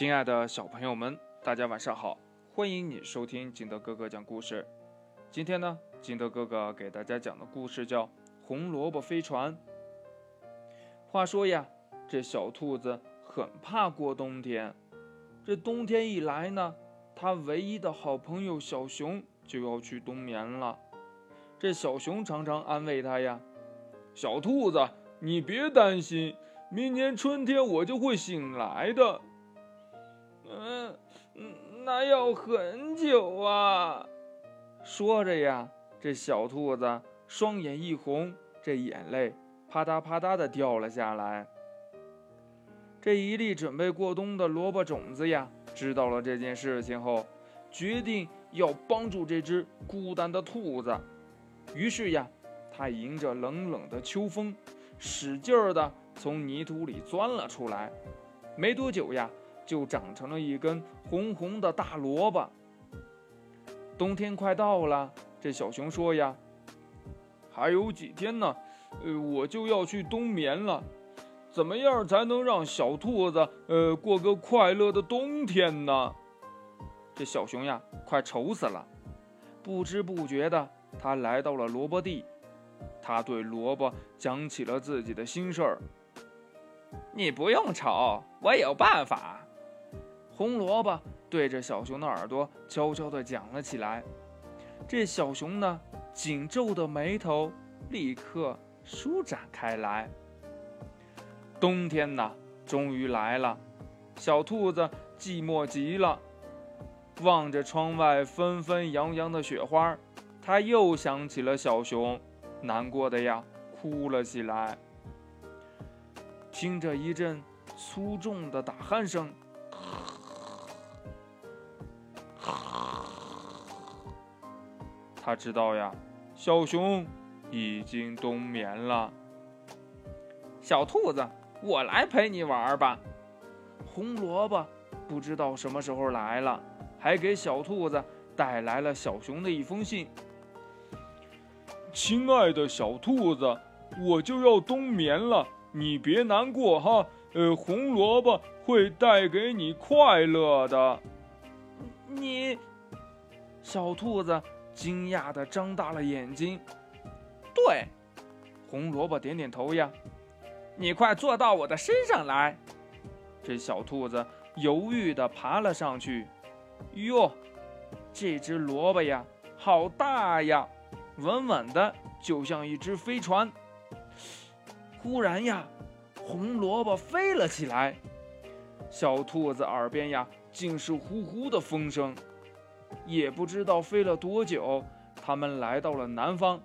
亲爱的小朋友们，大家晚上好！欢迎你收听金德哥哥讲故事。今天呢，金德哥哥给大家讲的故事叫《红萝卜飞船》。话说呀，这小兔子很怕过冬天。这冬天一来呢，它唯一的好朋友小熊就要去冬眠了。这小熊常常安慰它呀：“小兔子，你别担心，明年春天我就会醒来的。”嗯，那要很久啊。说着呀，这小兔子双眼一红，这眼泪啪嗒啪嗒的掉了下来。这一粒准备过冬的萝卜种子呀，知道了这件事情后，决定要帮助这只孤单的兔子。于是呀，它迎着冷冷的秋风，使劲儿的从泥土里钻了出来。没多久呀。就长成了一根红红的大萝卜。冬天快到了，这小熊说呀：“还有几天呢，呃，我就要去冬眠了。怎么样才能让小兔子呃过个快乐的冬天呢？”这小熊呀，快愁死了。不知不觉的，他来到了萝卜地，他对萝卜讲起了自己的心事儿：“你不用愁，我有办法。”红萝卜对着小熊的耳朵悄悄地讲了起来。这小熊呢，紧皱的眉头立刻舒展开来。冬天呢，终于来了，小兔子寂寞极了，望着窗外纷纷扬扬的雪花，它又想起了小熊，难过的呀，哭了起来。听着一阵粗重的打鼾声。他知道呀，小熊已经冬眠了。小兔子，我来陪你玩吧。红萝卜不知道什么时候来了，还给小兔子带来了小熊的一封信。亲爱的小兔子，我就要冬眠了，你别难过哈。呃，红萝卜会带给你快乐的。你，小兔子。惊讶的张大了眼睛。对，红萝卜点点头呀。你快坐到我的身上来。这小兔子犹豫的爬了上去。哟，这只萝卜呀，好大呀，稳稳的，就像一只飞船。忽然呀，红萝卜飞了起来。小兔子耳边呀，尽是呼呼的风声。也不知道飞了多久，他们来到了南方，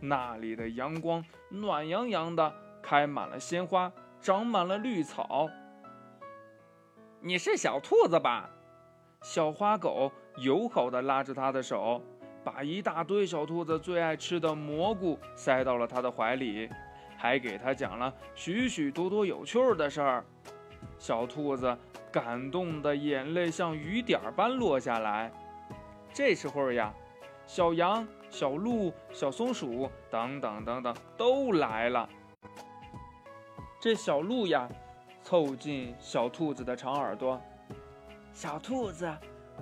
那里的阳光暖洋洋的，开满了鲜花，长满了绿草。你是小兔子吧？小花狗友好的拉着他的手，把一大堆小兔子最爱吃的蘑菇塞到了他的怀里，还给他讲了许许多多有趣儿的事儿。小兔子感动的眼泪像雨点般落下来。这时候呀，小羊、小鹿、小松鼠等等等等都来了。这小鹿呀，凑近小兔子的长耳朵：“小兔子，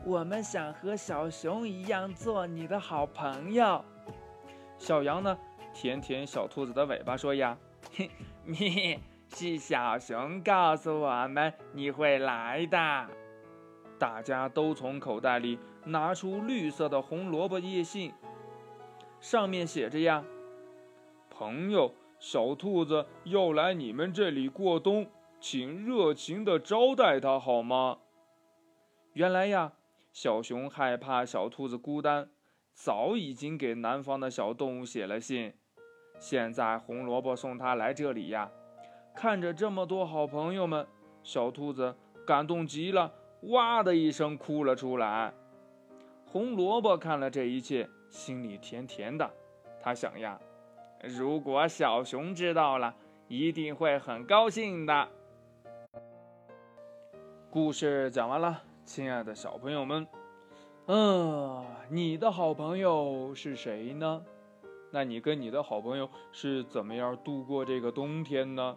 我们想和小熊一样做你的好朋友。”小羊呢，舔舔小兔子的尾巴说：“呀，嘿，你是小熊告诉我们你会来的。”大家都从口袋里拿出绿色的红萝卜叶信，上面写着呀：“朋友，小兔子要来你们这里过冬，请热情的招待它好吗？”原来呀，小熊害怕小兔子孤单，早已经给南方的小动物写了信。现在红萝卜送它来这里呀，看着这么多好朋友们，小兔子感动极了。哇的一声哭了出来。红萝卜看了这一切，心里甜甜的。他想呀，如果小熊知道了，一定会很高兴的。故事讲完了，亲爱的小朋友们，嗯，你的好朋友是谁呢？那你跟你的好朋友是怎么样度过这个冬天呢？